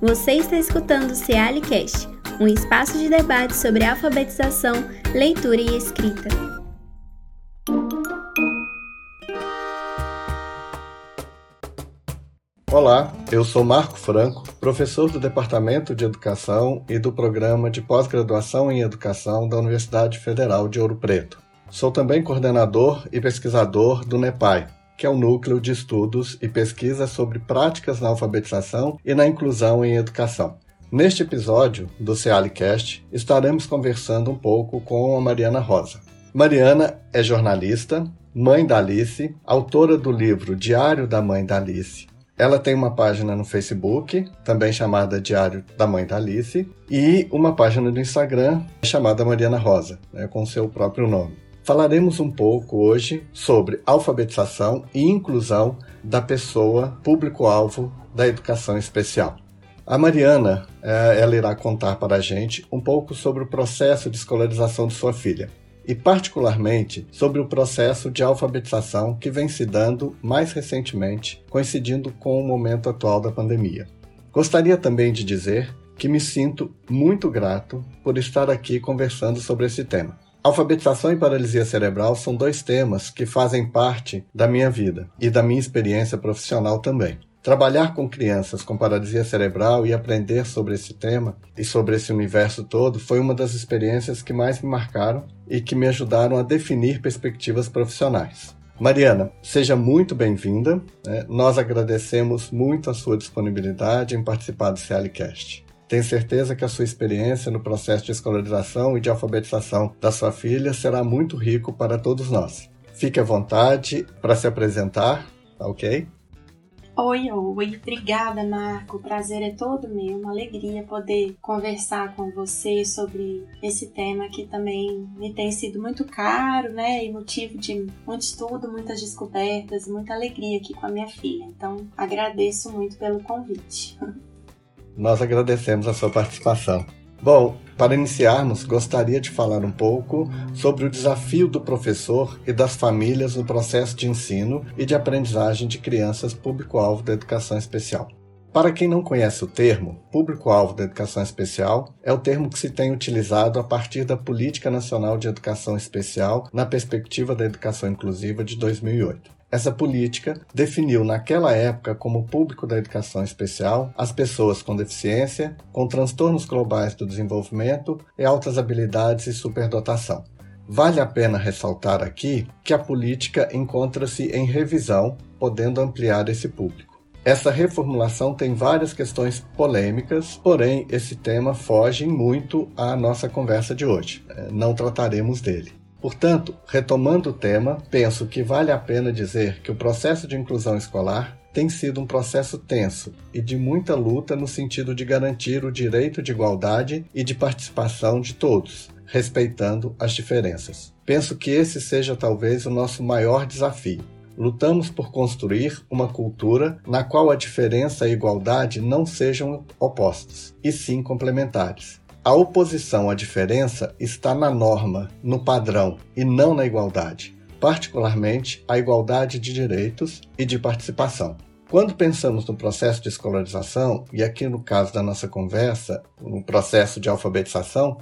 Você está escutando o Cealicast, um espaço de debate sobre alfabetização, leitura e escrita. Olá, eu sou Marco Franco, professor do Departamento de Educação e do Programa de Pós-Graduação em Educação da Universidade Federal de Ouro Preto. Sou também coordenador e pesquisador do NEPAI, que é o Núcleo de Estudos e Pesquisa sobre Práticas na Alfabetização e na Inclusão em Educação. Neste episódio do Cealicast, estaremos conversando um pouco com a Mariana Rosa. Mariana é jornalista, mãe da Alice, autora do livro Diário da Mãe da Alice, ela tem uma página no Facebook, também chamada Diário da Mãe da Alice, e uma página no Instagram chamada Mariana Rosa, né, com seu próprio nome. Falaremos um pouco hoje sobre alfabetização e inclusão da pessoa público-alvo da educação especial. A Mariana, eh, ela irá contar para a gente um pouco sobre o processo de escolarização de sua filha e, particularmente, sobre o processo de alfabetização que vem se dando mais recentemente, coincidindo com o momento atual da pandemia. Gostaria também de dizer que me sinto muito grato por estar aqui conversando sobre esse tema. Alfabetização e paralisia cerebral são dois temas que fazem parte da minha vida e da minha experiência profissional também. Trabalhar com crianças com paralisia cerebral e aprender sobre esse tema e sobre esse universo todo foi uma das experiências que mais me marcaram e que me ajudaram a definir perspectivas profissionais. Mariana, seja muito bem-vinda. Né? Nós agradecemos muito a sua disponibilidade em participar do CLCast. Tenho certeza que a sua experiência no processo de escolarização e de alfabetização da sua filha será muito rico para todos nós. Fique à vontade para se apresentar, tá ok? Oi, oi, obrigada Marco, o prazer é todo meu, uma alegria poder conversar com você sobre esse tema que também me tem sido muito caro, né, e motivo de muito estudo, muitas descobertas, muita alegria aqui com a minha filha. Então, agradeço muito pelo convite. Nós agradecemos a sua participação. Bom, para iniciarmos, gostaria de falar um pouco sobre o desafio do professor e das famílias no processo de ensino e de aprendizagem de crianças público-alvo da educação especial. Para quem não conhece o termo, público-alvo da educação especial é o termo que se tem utilizado a partir da Política Nacional de Educação Especial na perspectiva da educação inclusiva de 2008. Essa política definiu naquela época como público da educação especial as pessoas com deficiência, com transtornos globais do desenvolvimento e altas habilidades e superdotação. Vale a pena ressaltar aqui que a política encontra-se em revisão, podendo ampliar esse público. Essa reformulação tem várias questões polêmicas, porém esse tema foge muito à nossa conversa de hoje. Não trataremos dele. Portanto, retomando o tema, penso que vale a pena dizer que o processo de inclusão escolar tem sido um processo tenso e de muita luta no sentido de garantir o direito de igualdade e de participação de todos, respeitando as diferenças. Penso que esse seja talvez o nosso maior desafio. Lutamos por construir uma cultura na qual a diferença e a igualdade não sejam opostos, e sim complementares a oposição à diferença está na norma, no padrão e não na igualdade, particularmente a igualdade de direitos e de participação. Quando pensamos no processo de escolarização, e aqui no caso da nossa conversa, no processo de alfabetização,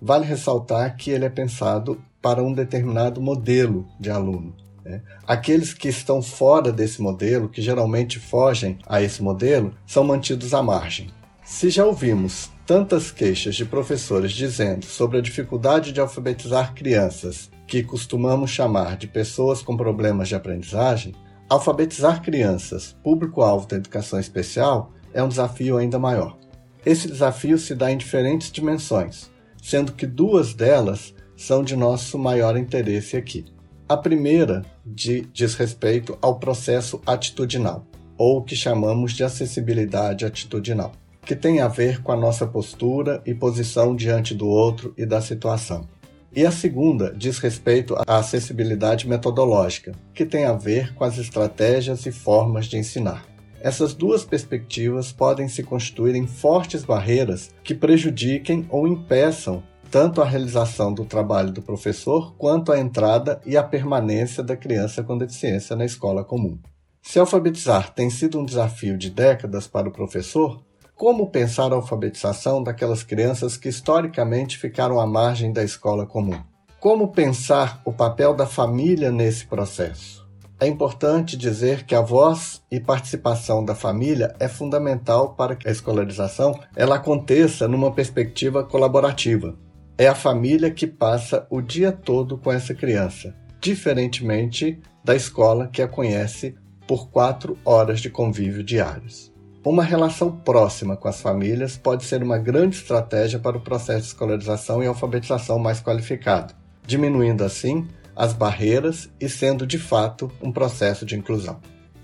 vale ressaltar que ele é pensado para um determinado modelo de aluno. Né? Aqueles que estão fora desse modelo, que geralmente fogem a esse modelo, são mantidos à margem. Se já ouvimos tantas queixas de professores dizendo sobre a dificuldade de alfabetizar crianças, que costumamos chamar de pessoas com problemas de aprendizagem, alfabetizar crianças, público-alvo da educação especial, é um desafio ainda maior. Esse desafio se dá em diferentes dimensões, sendo que duas delas são de nosso maior interesse aqui. A primeira de, diz respeito ao processo atitudinal, ou o que chamamos de acessibilidade atitudinal que tem a ver com a nossa postura e posição diante do outro e da situação. E a segunda diz respeito à acessibilidade metodológica, que tem a ver com as estratégias e formas de ensinar. Essas duas perspectivas podem se constituir em fortes barreiras que prejudiquem ou impeçam tanto a realização do trabalho do professor quanto a entrada e a permanência da criança com deficiência na escola comum. Se alfabetizar tem sido um desafio de décadas para o professor, como pensar a alfabetização daquelas crianças que historicamente ficaram à margem da escola comum. Como pensar o papel da família nesse processo? É importante dizer que a voz e participação da família é fundamental para que a escolarização ela aconteça numa perspectiva colaborativa. É a família que passa o dia todo com essa criança, diferentemente da escola que a conhece por quatro horas de convívio diários. Uma relação próxima com as famílias pode ser uma grande estratégia para o processo de escolarização e alfabetização mais qualificado, diminuindo assim as barreiras e sendo de fato um processo de inclusão.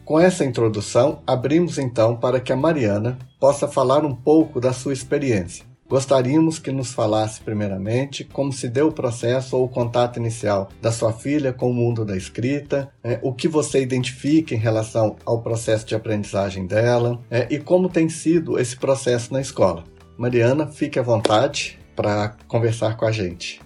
Com essa introdução, abrimos então para que a Mariana possa falar um pouco da sua experiência Gostaríamos que nos falasse primeiramente como se deu o processo ou o contato inicial da sua filha com o mundo da escrita, é, o que você identifica em relação ao processo de aprendizagem dela é, e como tem sido esse processo na escola. Mariana, fique à vontade para conversar com a gente.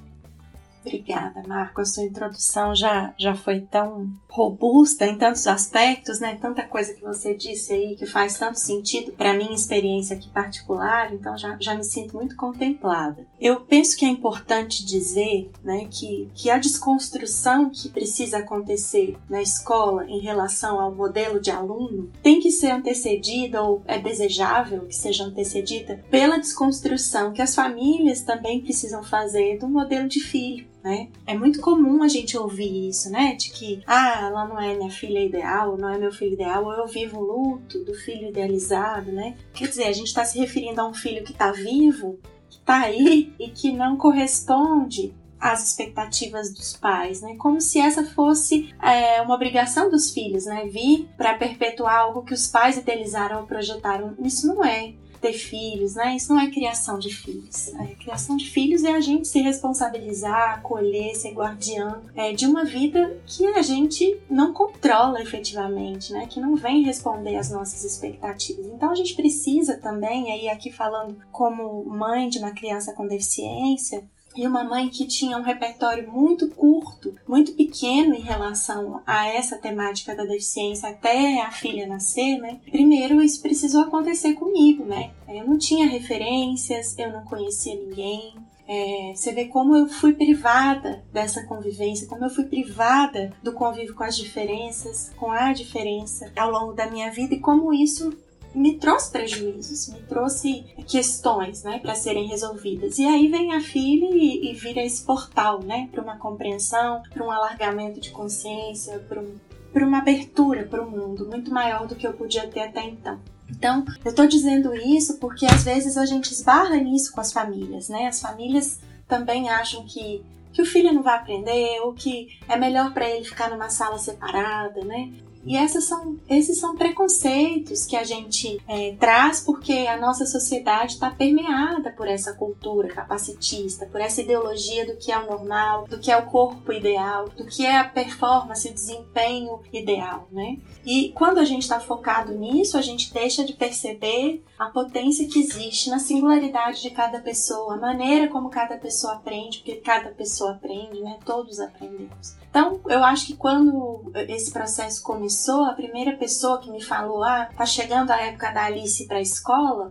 Obrigada, Marco. A sua introdução já, já foi tão robusta em tantos aspectos, né? Tanta coisa que você disse aí que faz tanto sentido para minha experiência aqui particular, então já, já me sinto muito contemplada. Eu penso que é importante dizer, né, que, que a desconstrução que precisa acontecer na escola em relação ao modelo de aluno tem que ser antecedida ou é desejável que seja antecedida pela desconstrução que as famílias também precisam fazer do modelo de filho né? É muito comum a gente ouvir isso, né? De que, ah, ela não é minha filha ideal, não é meu filho ideal, ou eu vivo o luto do filho idealizado, né? Quer dizer, a gente está se referindo a um filho que está vivo, que está aí e que não corresponde às expectativas dos pais, né? Como se essa fosse é, uma obrigação dos filhos, né? Vir para perpetuar algo que os pais idealizaram ou projetaram. Isso não é ter filhos, né? Isso não é criação de filhos. A criação de filhos é a gente se responsabilizar, acolher, ser guardiã é, de uma vida que a gente não controla efetivamente, né? Que não vem responder às nossas expectativas. Então a gente precisa também, aí aqui falando como mãe de uma criança com deficiência, e uma mãe que tinha um repertório muito curto, muito pequeno em relação a essa temática da deficiência até a filha nascer, né? Primeiro isso precisou acontecer comigo, né? Eu não tinha referências, eu não conhecia ninguém, é, você vê como eu fui privada dessa convivência, como eu fui privada do convívio com as diferenças, com a diferença ao longo da minha vida e como isso me trouxe prejuízos, me trouxe questões, né, para serem resolvidas. E aí vem a filha e, e vira esse portal, né, para uma compreensão, para um alargamento de consciência, para um, uma abertura para o mundo muito maior do que eu podia ter até então. Então, eu estou dizendo isso porque às vezes a gente esbarra nisso com as famílias, né? As famílias também acham que que o filho não vai aprender ou que é melhor para ele ficar numa sala separada, né? E essas são, esses são preconceitos que a gente é, traz porque a nossa sociedade está permeada por essa cultura capacitista, por essa ideologia do que é o normal, do que é o corpo ideal, do que é a performance, o desempenho ideal, né? E quando a gente está focado nisso, a gente deixa de perceber a potência que existe na singularidade de cada pessoa, a maneira como cada pessoa aprende, porque cada pessoa aprende, né? Todos aprendemos. Então, eu acho que quando esse processo começou, a primeira pessoa que me falou, ah, tá chegando a época da Alice para a escola,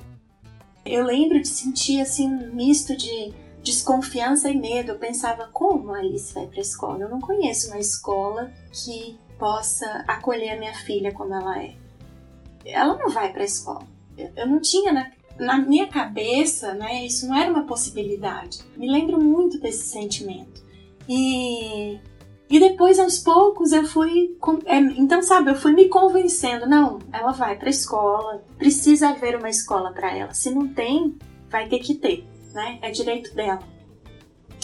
eu lembro de sentir assim um misto de desconfiança e medo. Eu pensava, como a Alice vai para a escola? Eu não conheço uma escola que possa acolher a minha filha como ela é. Ela não vai para a escola. Eu não tinha na, na minha cabeça, né? Isso não era uma possibilidade. Me lembro muito desse sentimento. E e depois, aos poucos, eu fui. É, então, sabe, eu fui me convencendo: não, ela vai para a escola, precisa haver uma escola para ela. Se não tem, vai ter que ter, né? É direito dela.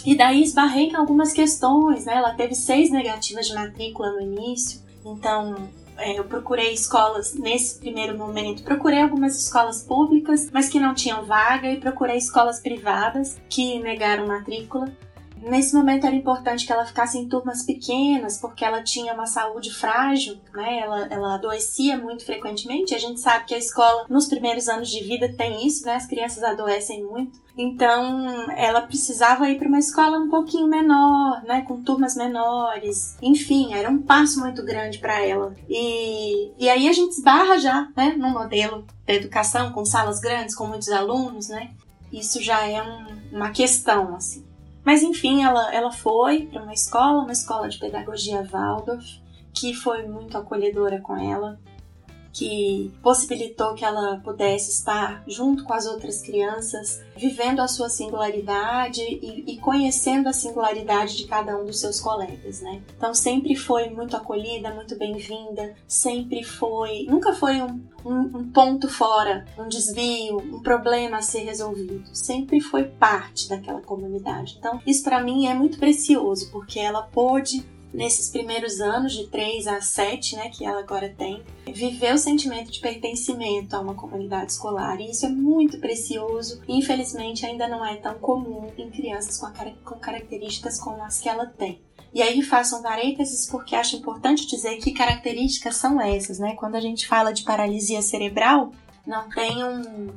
E daí esbarrei em algumas questões, né? Ela teve seis negativas de matrícula no início, então é, eu procurei escolas nesse primeiro momento. Procurei algumas escolas públicas, mas que não tinham vaga, e procurei escolas privadas que negaram matrícula. Nesse momento era importante que ela ficasse em turmas pequenas, porque ela tinha uma saúde frágil, né? Ela, ela adoecia muito frequentemente. A gente sabe que a escola, nos primeiros anos de vida, tem isso, né? As crianças adoecem muito. Então, ela precisava ir para uma escola um pouquinho menor, né, com turmas menores. Enfim, era um passo muito grande para ela. E, e aí a gente esbarra já, né, num modelo de educação com salas grandes, com muitos alunos, né? Isso já é um, uma questão, assim. Mas enfim, ela, ela foi para uma escola, uma escola de pedagogia Waldorf, que foi muito acolhedora com ela que possibilitou que ela pudesse estar junto com as outras crianças, vivendo a sua singularidade e, e, conhecendo a singularidade de cada um dos seus colegas, né? Então sempre foi muito acolhida, muito bem-vinda, sempre foi, nunca foi um, um, um ponto fora, um desvio, um problema a ser resolvido, sempre foi parte daquela comunidade. Então isso para mim é muito precioso porque ela pôde nesses primeiros anos, de 3 a 7, né, que ela agora tem, viver o sentimento de pertencimento a uma comunidade escolar. E isso é muito precioso infelizmente, ainda não é tão comum em crianças com, com características como as que ela tem. E aí façam parênteses porque acho importante dizer que características são essas, né? Quando a gente fala de paralisia cerebral, não tem um,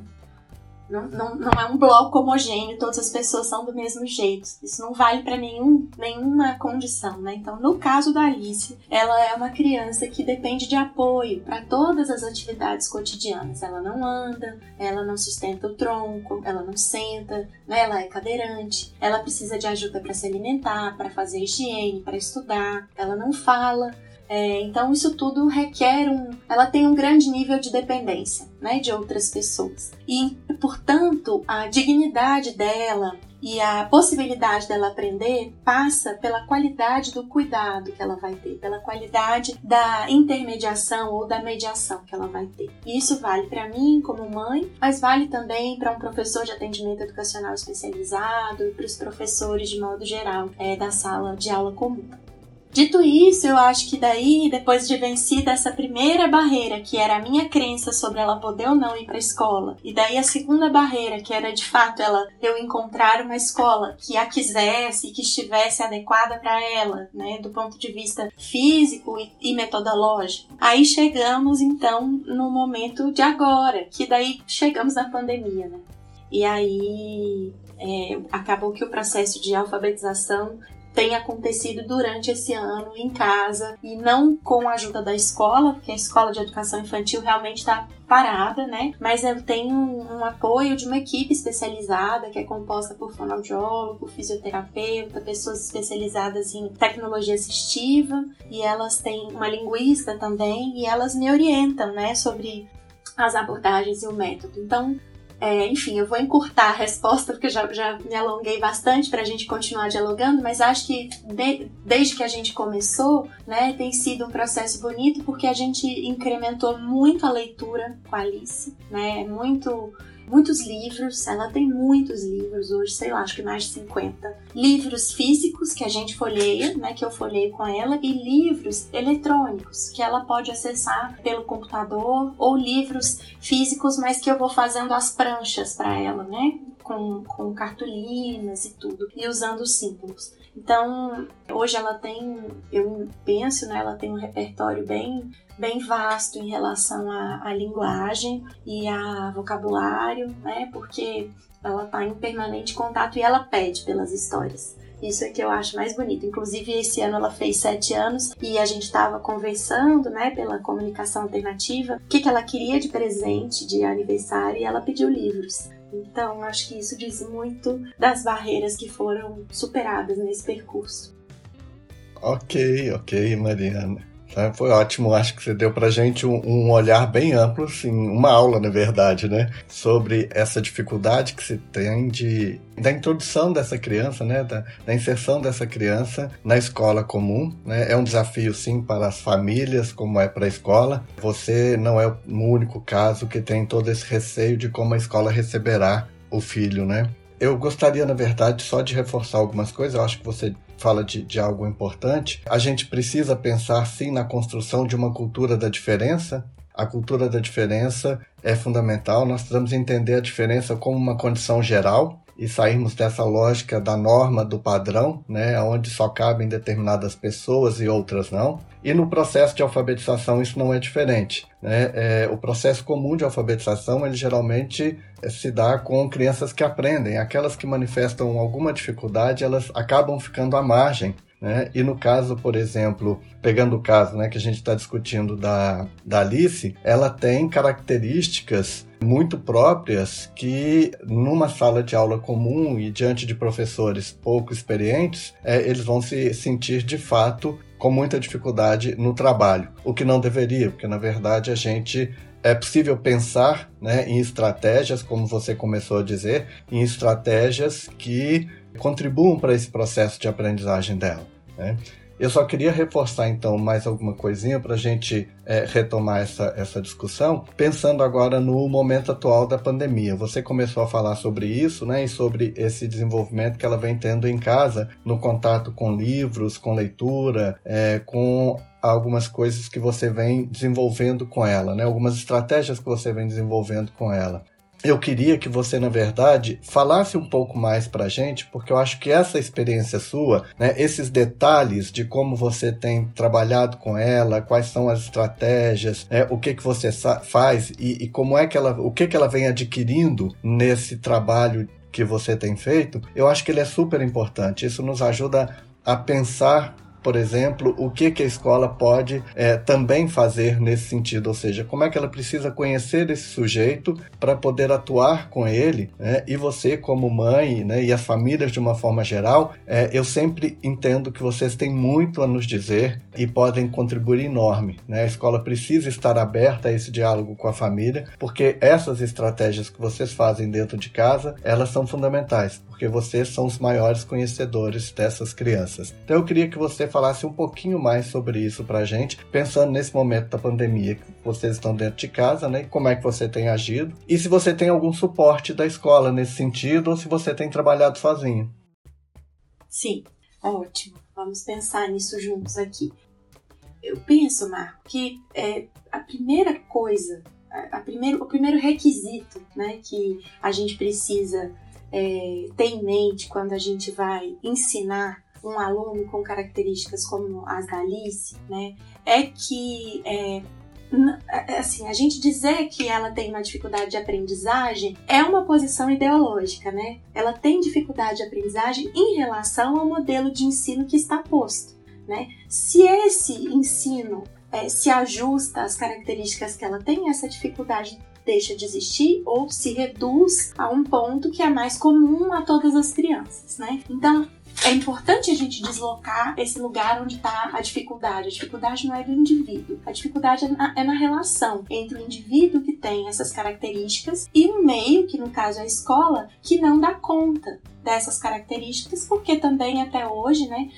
não, não, é um bloco homogêneo, todas as pessoas são do mesmo jeito. Isso não vale para nenhum, nenhuma condição, né? Então, no caso da Alice, ela é uma criança que depende de apoio para todas as atividades cotidianas. Ela não anda, ela não sustenta o tronco, ela não senta, né? ela é cadeirante, ela precisa de ajuda para se alimentar, para fazer higiene, para estudar, ela não fala. É, então isso tudo requer um, ela tem um grande nível de dependência, né, de outras pessoas e, portanto, a dignidade dela e a possibilidade dela aprender passa pela qualidade do cuidado que ela vai ter, pela qualidade da intermediação ou da mediação que ela vai ter. E isso vale para mim como mãe, mas vale também para um professor de atendimento educacional especializado e para os professores de modo geral é, da sala de aula comum. Dito isso, eu acho que daí, depois de vencida essa primeira barreira, que era a minha crença sobre ela poder ou não ir para a escola, e daí a segunda barreira, que era de fato ela eu encontrar uma escola que a quisesse e que estivesse adequada para ela, né, do ponto de vista físico e, e metodológico. Aí chegamos então no momento de agora, que daí chegamos na pandemia, né? E aí é, acabou que o processo de alfabetização tem acontecido durante esse ano em casa e não com a ajuda da escola, porque a escola de educação infantil realmente está parada, né? Mas eu tenho um apoio de uma equipe especializada que é composta por fonoaudiólogo, fisioterapeuta, pessoas especializadas em tecnologia assistiva e elas têm uma linguista também e elas me orientam, né, sobre as abordagens e o método. Então, é, enfim, eu vou encurtar a resposta porque já, já me alonguei bastante para a gente continuar dialogando, mas acho que de, desde que a gente começou, né, tem sido um processo bonito porque a gente incrementou muito a leitura com a Alice, né, muito muitos livros, ela tem muitos livros hoje, sei lá, acho que mais de 50. Livros físicos que a gente folheia, né, que eu folhei com ela, e livros eletrônicos que ela pode acessar pelo computador, ou livros físicos, mas que eu vou fazendo as pranchas para ela, né? Com, com cartolinas e tudo, e usando símbolos. Então, hoje ela tem, eu penso, né, ela tem um repertório bem bem vasto em relação à, à linguagem e a vocabulário, né? Porque ela está em permanente contato e ela pede pelas histórias. Isso é que eu acho mais bonito. Inclusive, esse ano ela fez sete anos e a gente estava conversando, né, pela comunicação alternativa, o que, que ela queria de presente de aniversário e ela pediu livros. Então, acho que isso diz muito das barreiras que foram superadas nesse percurso. Ok, ok, Mariana. Tá? Foi ótimo, acho que você deu para gente um, um, olhar bem amplo, assim, uma aula, na verdade, né? Sobre essa dificuldade que se tem de, da introdução dessa criança, né? Da, da inserção dessa criança na escola comum. Né? É um desafio, sim, para as famílias, como é para a escola. Você não é o único caso que tem todo esse receio de como a escola receberá o filho, né? Eu gostaria, na verdade, só de reforçar algumas coisas. Eu acho que você fala de, de algo importante. A gente precisa pensar, sim, na construção de uma cultura da diferença. A cultura da diferença é fundamental. Nós precisamos entender a diferença como uma condição geral e sairmos dessa lógica da norma, do padrão, né, onde só cabem determinadas pessoas e outras não. E no processo de alfabetização isso não é diferente. Né? É, o processo comum de alfabetização ele geralmente é, se dá com crianças que aprendem. Aquelas que manifestam alguma dificuldade, elas acabam ficando à margem né? E no caso, por exemplo, pegando o caso né, que a gente está discutindo da, da Alice, ela tem características muito próprias que, numa sala de aula comum e diante de professores pouco experientes, é, eles vão se sentir de fato com muita dificuldade no trabalho, o que não deveria, porque na verdade a gente é possível pensar né, em estratégias, como você começou a dizer, em estratégias que contribuam para esse processo de aprendizagem dela. Né? Eu só queria reforçar então mais alguma coisinha para a gente é, retomar essa, essa discussão, pensando agora no momento atual da pandemia. Você começou a falar sobre isso, né, e sobre esse desenvolvimento que ela vem tendo em casa, no contato com livros, com leitura, é, com algumas coisas que você vem desenvolvendo com ela, né, algumas estratégias que você vem desenvolvendo com ela eu queria que você, na verdade, falasse um pouco mais para a gente, porque eu acho que essa experiência sua, né, esses detalhes de como você tem trabalhado com ela, quais são as estratégias, né, o que que você faz e, e, como é que ela, o que que ela vem adquirindo nesse trabalho que você tem feito, eu acho que ele é super importante. Isso nos ajuda a pensar por exemplo, o que, que a escola pode é, também fazer nesse sentido, ou seja, como é que ela precisa conhecer esse sujeito para poder atuar com ele, né? e você como mãe né, e as famílias de uma forma geral, é, eu sempre entendo que vocês têm muito a nos dizer e podem contribuir enorme. Né? A escola precisa estar aberta a esse diálogo com a família, porque essas estratégias que vocês fazem dentro de casa, elas são fundamentais, porque vocês são os maiores conhecedores dessas crianças. Então eu queria que você falasse um pouquinho mais sobre isso para a gente, pensando nesse momento da pandemia, que vocês estão dentro de casa, né? Como é que você tem agido? E se você tem algum suporte da escola nesse sentido, ou se você tem trabalhado sozinho. Sim, ótimo. Vamos pensar nisso juntos aqui. Eu penso, Marco, que é, a primeira coisa, a, a primeiro, o primeiro requisito né, que a gente precisa é, ter em mente quando a gente vai ensinar um aluno com características como as da Alice, né, é que é, é, assim, a gente dizer que ela tem uma dificuldade de aprendizagem é uma posição ideológica, né? Ela tem dificuldade de aprendizagem em relação ao modelo de ensino que está posto, né? Se esse ensino é, se ajusta às características que ela tem, essa dificuldade deixa de existir ou se reduz a um ponto que é mais comum a todas as crianças, né? Então, é importante a gente deslocar esse lugar onde está a dificuldade. A dificuldade não é do indivíduo, a dificuldade é na, é na, relação entre o indivíduo que tem essas características e o meio, que no caso é a escola, que não dá conta dessas características, porque também até hoje, né,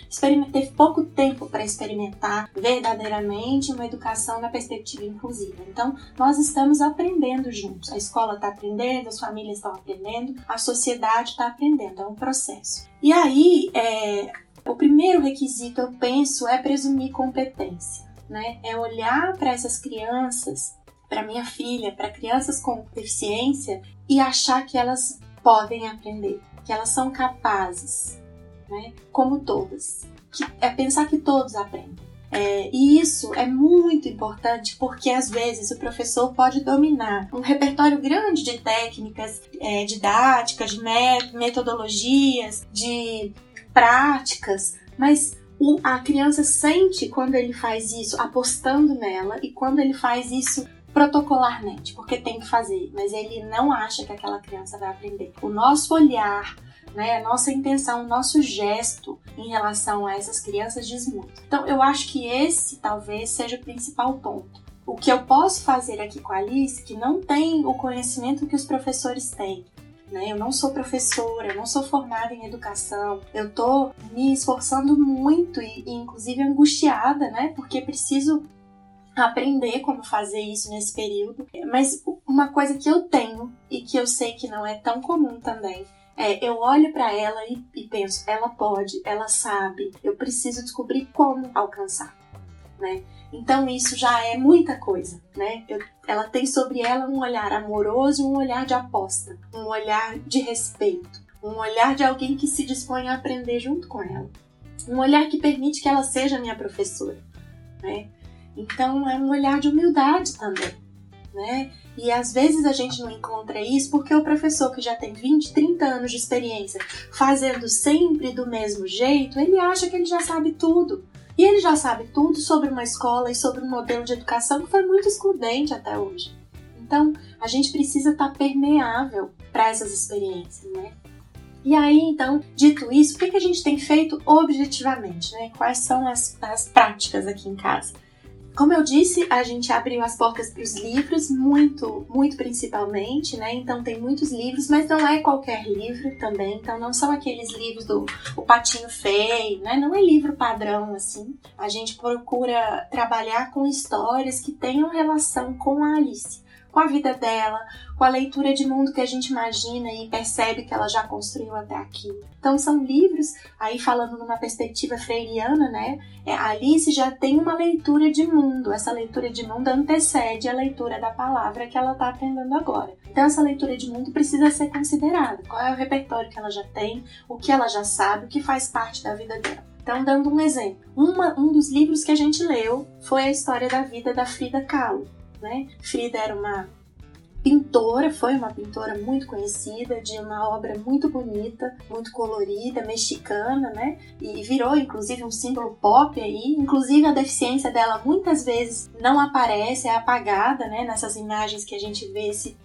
teve pouco tempo para experimentar verdadeiramente uma educação na perspectiva inclusiva. Então, nós estamos aprendendo juntos. A escola está aprendendo, as famílias estão aprendendo, a sociedade está aprendendo. É um processo. E aí, é, o primeiro requisito, eu penso, é presumir competência. Né? É olhar para essas crianças, para minha filha, para crianças com deficiência e achar que elas podem aprender que elas são capazes, né? como todas. Que é pensar que todos aprendem. É, e isso é muito importante porque às vezes o professor pode dominar um repertório grande de técnicas é, didáticas, de metodologias, de práticas, mas a criança sente quando ele faz isso apostando nela e quando ele faz isso protocolarmente, porque tem que fazer, mas ele não acha que aquela criança vai aprender. O nosso olhar, né, a nossa intenção, o nosso gesto em relação a essas crianças diz muito. Então, eu acho que esse talvez seja o principal ponto. O que eu posso fazer aqui com a Alice, que não tem o conhecimento que os professores têm, né? Eu não sou professora, eu não sou formada em educação. Eu tô me esforçando muito e, e, inclusive angustiada, né? Porque preciso aprender como fazer isso nesse período. Mas uma coisa que eu tenho e que eu sei que não é tão comum também é, eu olho para ela e, e, penso, ela pode, ela sabe, eu preciso descobrir como alcançar, né? Então isso já é muita coisa, né? Eu, ela tem sobre ela um olhar amoroso um olhar de aposta, um olhar de respeito, um olhar de alguém que se dispõe a aprender junto com ela, um olhar que permite que ela seja minha professora, né? Então é um olhar de humildade também, né? E às vezes a gente não encontra isso porque o professor que já tem 20, 30 anos de experiência fazendo sempre do mesmo jeito, ele acha que ele já sabe tudo. E ele já sabe tudo sobre uma escola e sobre um modelo de educação que foi muito excludente até hoje. Então, a gente precisa estar tá permeável para essas experiências, né? E aí, então, dito isso, o que, a gente tem feito objetivamente, né? Quais são as, as práticas aqui em casa? Como eu disse, a gente abriu as portas para os livros, muito, muito principalmente, né? Então tem muitos livros, mas não é qualquer livro também. Então não são aqueles livros do o Patinho Feio, né? Não é livro padrão assim. A gente procura trabalhar com histórias que tenham relação com a Alice com a vida dela, com a leitura de mundo que a gente imagina e percebe que ela já construiu até aqui. Então são livros, aí falando numa perspectiva freiriana, né? É, a Alice já tem uma leitura de mundo. Essa leitura de mundo antecede a leitura da palavra que ela está aprendendo agora. Então essa leitura de mundo precisa ser considerada. Qual é o repertório que ela já tem, o que ela já sabe, o que faz parte da vida dela. Então, dando um exemplo, uma, um dos livros que a gente leu foi a história da vida da Frida Kahlo né? Frida era uma pintora, foi uma pintora muito conhecida, de uma obra muito bonita, muito colorida, mexicana, né? E virou inclusive um símbolo pop aí. Inclusive a deficiência dela muitas vezes não aparece, é apagada, né? Nessas imagens que a gente vê se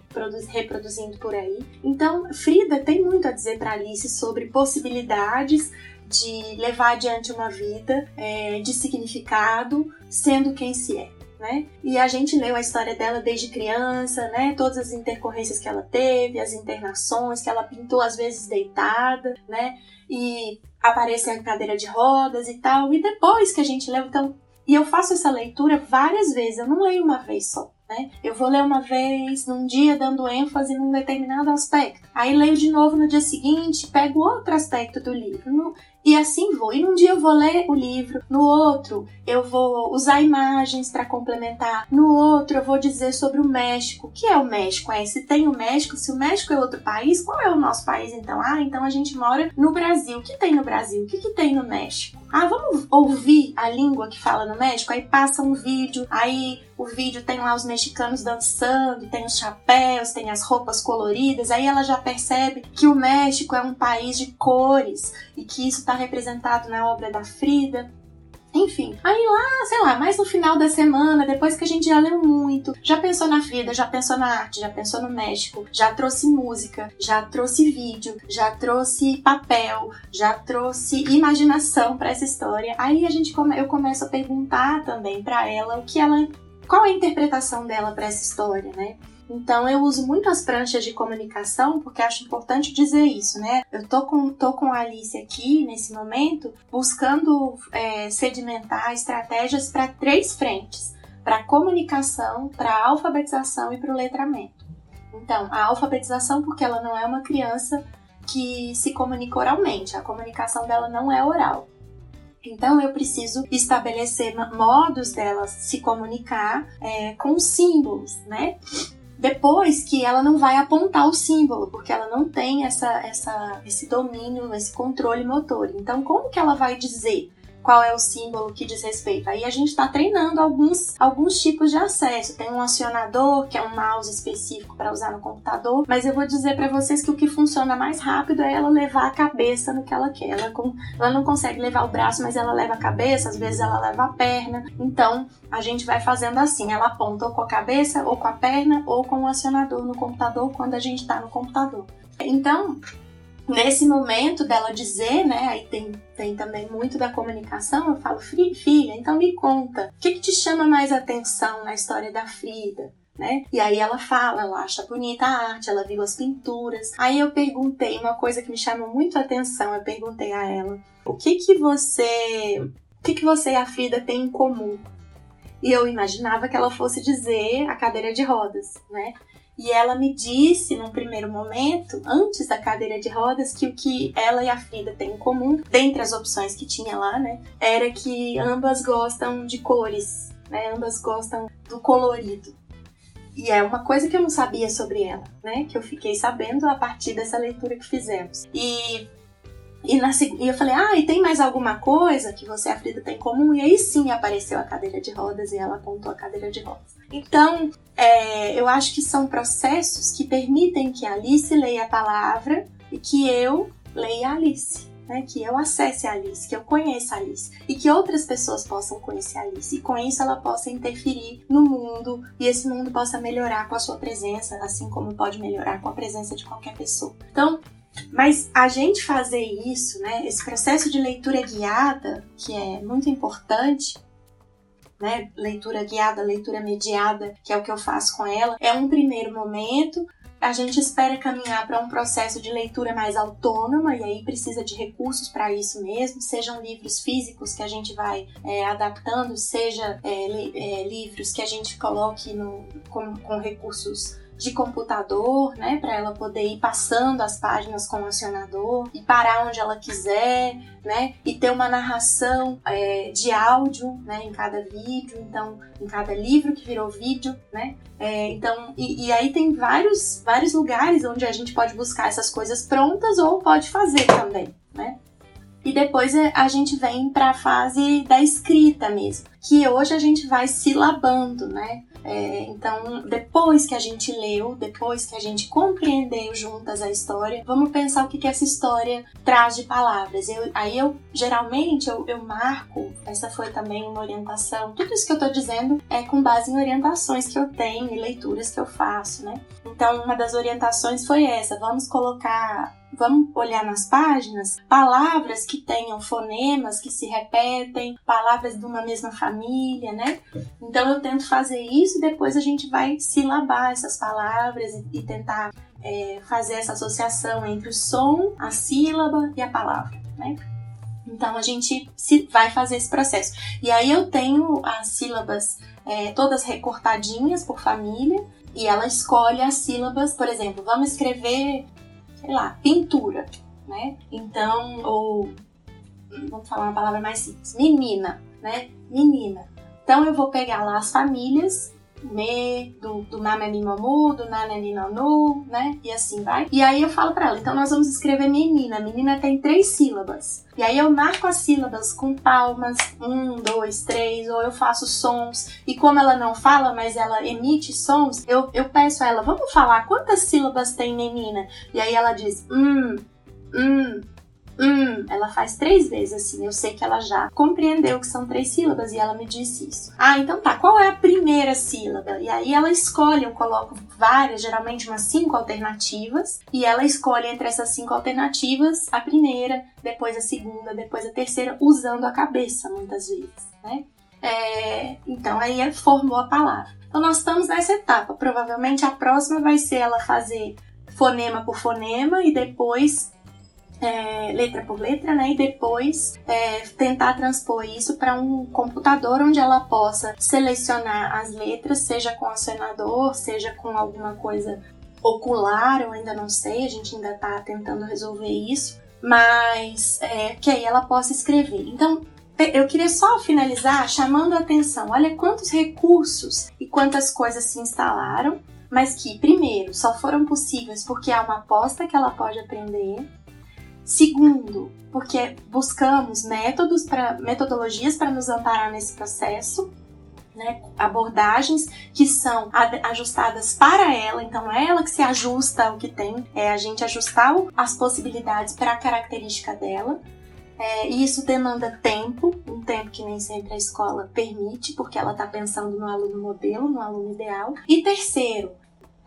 reproduzindo por aí. Então, Frida tem muito a dizer para Alice sobre possibilidades de levar adiante uma vida é, de significado, sendo quem se é né? E a gente leu a história dela desde criança, né? Todas as intercorrências que ela teve, as internações que ela pintou às vezes deitada, né? E aparece a cadeira de rodas e tal. E depois que a gente leu, então, e eu faço essa leitura várias vezes, eu não leio uma vez só. Né? Eu vou ler uma vez, num dia, dando ênfase num determinado aspecto. Aí leio de novo no dia seguinte, pego outro aspecto do livro. E assim vou. E num dia eu vou ler o livro, no outro eu vou usar imagens para complementar, no outro eu vou dizer sobre o México. O que é o México? É, se tem o México, se o México é outro país, qual é o nosso país então? Ah, então a gente mora no Brasil. O que tem no Brasil? O que, que tem no México? Ah, vamos ouvir a língua que fala no México? Aí passa um vídeo, aí o vídeo tem lá os mexicanos dançando, tem os chapéus, tem as roupas coloridas, aí ela já percebe que o México é um país de cores e que isso está representado na obra da Frida. Enfim, aí lá, sei lá, mais no final da semana, depois que a gente já leu muito, já pensou na Frida, já pensou na arte, já pensou no México, já trouxe música, já trouxe vídeo, já trouxe papel, já trouxe imaginação para essa história. Aí a gente come, eu começo a perguntar também para ela o que ela qual é a interpretação dela para essa história, né? Então eu uso muito as pranchas de comunicação porque acho importante dizer isso, né? Eu tô com, tô com a Alice aqui nesse momento buscando é, sedimentar estratégias para três frentes: para comunicação, para alfabetização e para o letramento. Então, a alfabetização porque ela não é uma criança que se comunica oralmente, a comunicação dela não é oral. Então eu preciso estabelecer modos dela se comunicar é, com símbolos, né? Depois que ela não vai apontar o símbolo, porque ela não tem essa, essa, esse domínio, esse controle motor. Então, como que ela vai dizer qual é o símbolo que diz respeito. Aí a gente está treinando alguns, alguns tipos de acesso. Tem um acionador, que é um mouse específico para usar no computador, mas eu vou dizer para vocês que o que funciona mais rápido é ela levar a cabeça no que ela quer. Ela, com, ela não consegue levar o braço, mas ela leva a cabeça, às vezes ela leva a perna. Então a gente vai fazendo assim: ela aponta ou com a cabeça, ou com a perna, ou com o acionador no computador quando a gente está no computador. Então, nesse momento dela dizer, né, aí tem, tem também muito da comunicação, eu falo, filha, então me conta, o que, que te chama mais atenção na história da Frida? Né? E aí ela fala, ela acha bonita a arte, ela viu as pinturas. Aí eu perguntei uma coisa que me chamou muito a atenção, eu perguntei a ela, o que que você, o que que você e a Frida têm em comum? E eu imaginava que ela fosse dizer a cadeira de rodas, né? E ela me disse, num primeiro momento, antes da cadeira de rodas, que o que ela e a Frida têm em comum, dentre as opções que tinha lá, né, era que ambas gostam de cores, né, ambas gostam do colorido. e é uma coisa que eu não sabia sobre ela, né? Que eu fiquei sabendo a partir dessa leitura que fizemos. E e, na, e eu falei, ah, e tem mais alguma coisa que você e a Frida tem em comum? E aí sim apareceu a cadeira de rodas e ela apontou a cadeira de rodas. Então, é, eu acho que são processos que permitem que a Alice leia a palavra e que eu leia a Alice. Né, que eu acesse a Alice, que eu conheça a Alice e que outras pessoas possam conhecer a Alice e com isso ela possa interferir no mundo e esse mundo possa melhorar com a sua presença, assim como pode melhorar com a presença de qualquer pessoa. Então, mas a gente fazer isso, né, esse processo de leitura guiada, que é muito importante, né, leitura guiada, leitura mediada, que é o que eu faço com ela, é um primeiro momento. A gente espera caminhar para um processo de leitura mais autônoma e aí precisa de recursos para isso mesmo, sejam livros físicos que a gente vai é, adaptando, seja é, li, é, livros que a gente coloque no, com, com recursos de computador, né, para ela poder ir passando as páginas com o acionador e parar onde ela quiser, né, e ter uma narração é, de áudio, né, em cada vídeo, então em cada livro que virou vídeo, né, é, então e, e, aí tem vários vários lugares onde a gente pode buscar essas coisas prontas ou pode fazer também, né. E depois é, a gente vem para a fase da escrita mesmo, que hoje a gente vai silabando, né? É, então, depois que a gente leu, depois que a gente compreendeu juntas a história, vamos pensar o que, que essa história traz de palavras. Eu, aí eu, geralmente, eu, eu marco, essa foi também uma orientação, tudo isso que eu tô dizendo é com base em orientações que eu tenho e leituras que eu faço, né? Então, uma das orientações foi essa, vamos colocar vamos olhar nas páginas palavras que tenham fonemas que se repetem, palavras de uma mesma família, né? Então eu tento fazer isso e depois a gente vai silabar essas palavras e, e tentar é, fazer essa associação entre o som, a sílaba e a palavra, né? Então a gente vai fazer esse processo. E aí eu tenho as sílabas é, todas recortadinhas por família e ela escolhe as sílabas, por exemplo, vamos escrever sei lá, pintura, né? Então, ou vamos falar uma palavra mais simples, menina, né? Menina. Então eu vou pegar lá as famílias me, do, do Namenimamu, do Naneninamu, né? E assim vai. E aí eu falo para ela, então nós vamos escrever menina. Menina tem três sílabas. E aí eu marco as sílabas com palmas, um, dois, três, ou eu faço sons. E como ela não fala, mas ela emite sons, eu, eu peço a ela, vamos falar quantas sílabas tem menina? E aí ela diz, hum, hum, Hum, ela faz três vezes assim. Eu sei que ela já compreendeu que são três sílabas e ela me disse isso. Ah, então tá. Qual é a primeira sílaba? E aí ela escolhe, eu coloco várias, geralmente umas cinco alternativas, e ela escolhe entre essas cinco alternativas a primeira, depois a segunda, depois a terceira, usando a cabeça muitas vezes, né? É, então aí formou a palavra. Então nós estamos nessa etapa. Provavelmente a próxima vai ser ela fazer fonema por fonema e depois é, letra por letra, né? E depois é, tentar transpor isso para um computador onde ela possa selecionar as letras, seja com acionador, seja com alguma coisa ocular, eu ainda não sei, a gente ainda está tentando resolver isso, mas é, que aí ela possa escrever. Então, eu queria só finalizar chamando a atenção. Olha quantos recursos e quantas coisas se instalaram, mas que, primeiro, só foram possíveis porque há uma aposta que ela pode aprender, Segundo, porque buscamos métodos para metodologias para nos amparar nesse processo, né, abordagens que são ajustadas para ela, então é ela que se ajusta ao que tem, é a gente ajustar as possibilidades para a característica dela. É, e isso demanda tempo, um tempo que nem sempre a escola permite, porque ela está pensando no aluno modelo, no aluno ideal. E terceiro,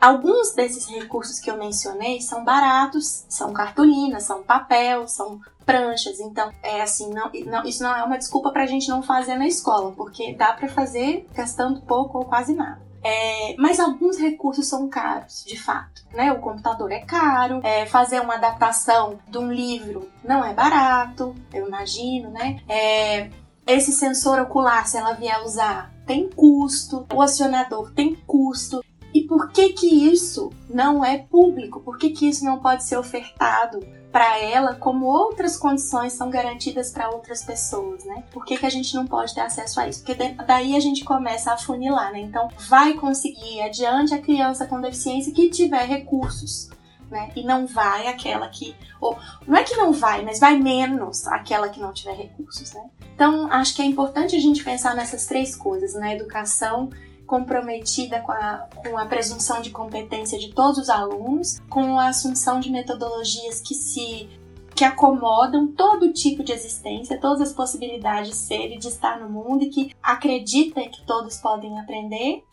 Alguns desses recursos que eu mencionei são baratos, são cartolinas, são papel, são pranchas. Então, é assim, não, não, isso não é uma desculpa para a gente não fazer na escola, porque dá para fazer gastando pouco ou quase nada. É, mas alguns recursos são caros, de fato. Né? O computador é caro, é, fazer uma adaptação de um livro não é barato, eu imagino, né? É, esse sensor ocular, se ela vier usar, tem custo, o acionador tem custo. E por que que isso não é público? Por que que isso não pode ser ofertado para ela como outras condições são garantidas para outras pessoas, né? Por que, que a gente não pode ter acesso a isso? Porque daí a gente começa a funilar, né? Então, vai conseguir adiante a criança com deficiência que tiver recursos. Né? E não vai aquela que. Ou, não é que não vai, mas vai menos aquela que não tiver recursos. Né? Então, acho que é importante a gente pensar nessas três coisas: na né? educação comprometida com a, com a presunção de competência de todos os alunos, com a assunção de metodologias que se que acomodam todo tipo de existência, todas as possibilidades de ser e de estar no mundo e que acredita que todos podem aprender,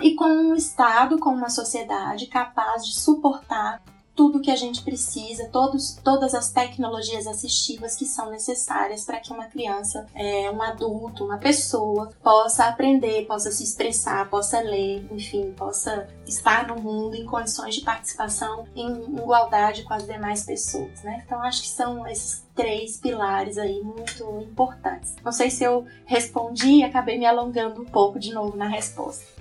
e com um Estado, com uma sociedade capaz de suportar tudo que a gente precisa, todos, todas as tecnologias assistivas que são necessárias para que uma criança, é, um adulto, uma pessoa possa aprender, possa se expressar, possa ler, enfim, possa estar no mundo em condições de participação em igualdade com as demais pessoas, né? Então acho que são esses três pilares aí muito importantes. Não sei se eu respondi e acabei me alongando um pouco de novo na resposta.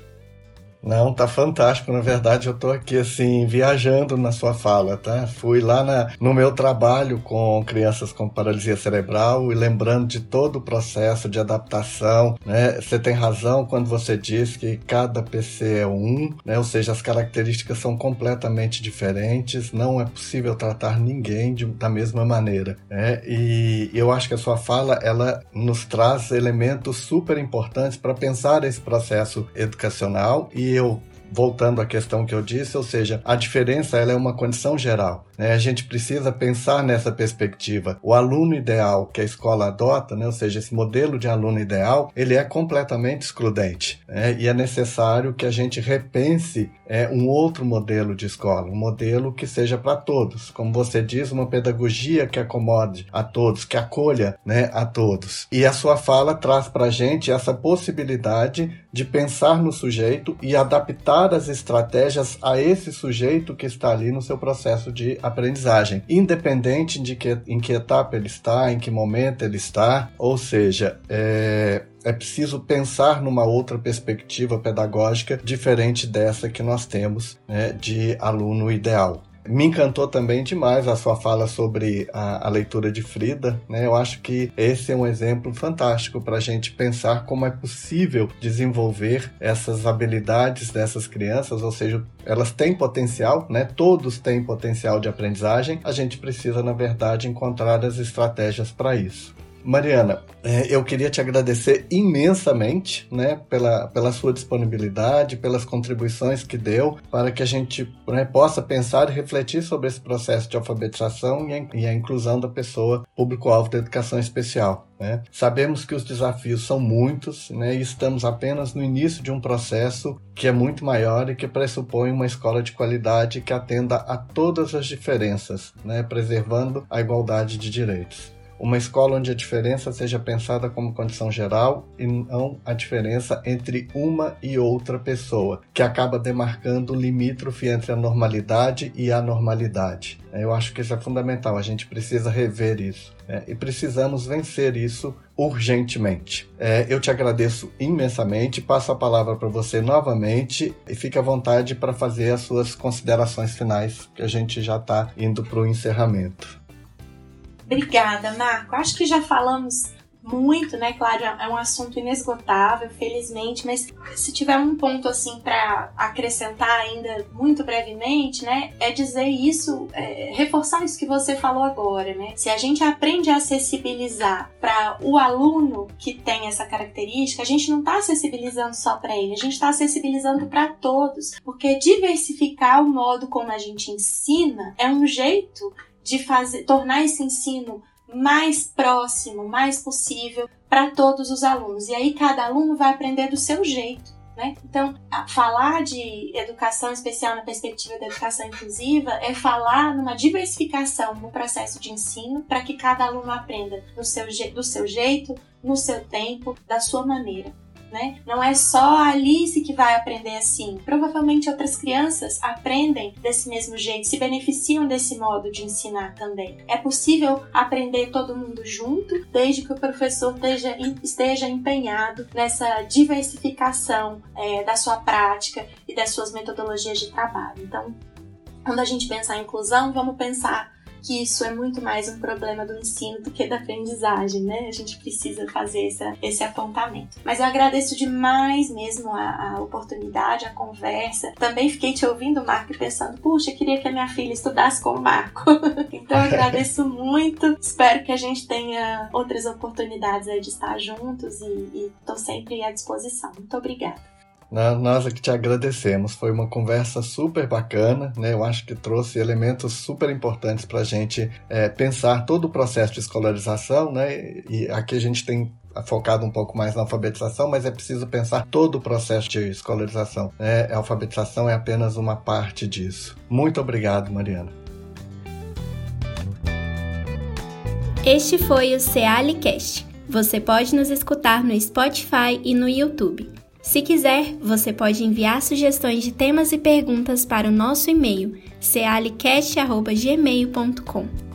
Não, tá fantástico. Na verdade, eu tô aqui assim, viajando na sua fala, tá? Fui lá na, no meu trabalho com crianças com paralisia cerebral e lembrando de todo o processo de adaptação, né? Você tem razão quando você diz que cada PC é um, né? Ou seja, as características são completamente diferentes, não é possível tratar ninguém de, da mesma maneira, né? E eu acho que a sua fala, ela nos traz elementos super importantes para pensar esse processo educacional e eu voltando à questão que eu disse, ou seja, a diferença ela é uma condição geral. Né? A gente precisa pensar nessa perspectiva. O aluno ideal que a escola adota, né? ou seja, esse modelo de aluno ideal, ele é completamente excludente. Né? E é necessário que a gente repense é, um outro modelo de escola, um modelo que seja para todos. Como você diz, uma pedagogia que acomode a todos, que acolha né, a todos. E a sua fala traz para a gente essa possibilidade de pensar no sujeito e adaptar as estratégias a esse sujeito que está ali no seu processo de aprendizagem, independente de que, em que etapa ele está, em que momento ele está, ou seja, é, é preciso pensar numa outra perspectiva pedagógica diferente dessa que nós temos né, de aluno ideal. Me encantou também demais a sua fala sobre a, a leitura de Frida. Né? Eu acho que esse é um exemplo fantástico para a gente pensar como é possível desenvolver essas habilidades dessas crianças, ou seja, elas têm potencial, né? todos têm potencial de aprendizagem. A gente precisa, na verdade, encontrar as estratégias para isso. Mariana, é, eu queria te agradecer imensamente né, pela, pela sua disponibilidade, pelas contribuições que deu, para que a gente né, possa pensar e refletir sobre esse processo de alfabetização e a, inclusão da pessoa público-alvo da educação especial. Né? Sabemos que os desafios são muitos né, e estamos apenas no início de um processo que é muito maior e que pressupõe uma escola de qualidade que atenda a todas as diferenças, né, preservando a igualdade de direitos. Uma escola onde a diferença seja pensada como condição geral e não a diferença entre uma e outra pessoa, que acaba demarcando o limítrofe entre a normalidade e a anormalidade. Eu acho que isso é fundamental, a gente precisa rever isso. Né? E precisamos vencer isso urgentemente. É, eu te agradeço imensamente, passo a palavra para você novamente e fique à vontade para fazer as suas considerações finais, que a gente já está indo para o encerramento. Obrigada, Marco. Acho que já falamos muito, né? Claro, é um assunto inesgotável, felizmente, mas se tiver um ponto assim para acrescentar ainda muito brevemente, né, é dizer isso, é, reforçar isso que você falou agora, né? Se a gente aprende a acessibilizar para o aluno que tem essa característica, a gente não está acessibilizando só para ele, a gente está acessibilizando para todos, porque diversificar o modo como a gente ensina é um jeito de fazer, tornar esse ensino mais próximo, mais possível para todos os alunos. E aí cada aluno vai aprender do seu jeito. Né? Então, falar de educação especial na perspectiva da educação inclusiva é falar numa diversificação no processo de ensino para que cada aluno aprenda do seu, do seu jeito, no seu tempo, da sua maneira né? Não é só a Alice que vai aprender assim. Provavelmente outras crianças aprendem desse mesmo jeito, se beneficiam desse modo de ensinar também. É possível aprender todo mundo junto, desde que o professor esteja, esteja empenhado nessa diversificação é, da sua prática e das suas metodologias de trabalho. Então, quando a gente pensar em inclusão, vamos pensar que isso é muito mais um problema do ensino do que da aprendizagem, né? A gente precisa fazer essa, esse apontamento. Mas eu agradeço demais mesmo a, a oportunidade, a conversa. Também fiquei te ouvindo, Marco, e pensando, puxa, queria que a minha filha estudasse com o Marco. então eu agradeço muito. Espero que a gente tenha outras oportunidades aí de estar juntos e estou sempre à disposição. Muito obrigada. Nós aqui te agradecemos. Foi uma conversa super bacana, né? Eu acho que trouxe elementos super importantes para a gente é, pensar todo o processo de escolarização, né? E aqui a gente tem focado um pouco mais na alfabetização, mas é preciso pensar todo o processo de escolarização. Né? A alfabetização é apenas uma parte disso. Muito obrigado, Mariana. Este foi o Cealicast. Você pode nos escutar no Spotify e no YouTube. Se quiser, você pode enviar sugestões de temas e perguntas para o nosso e-mail cealicast.gmail.com.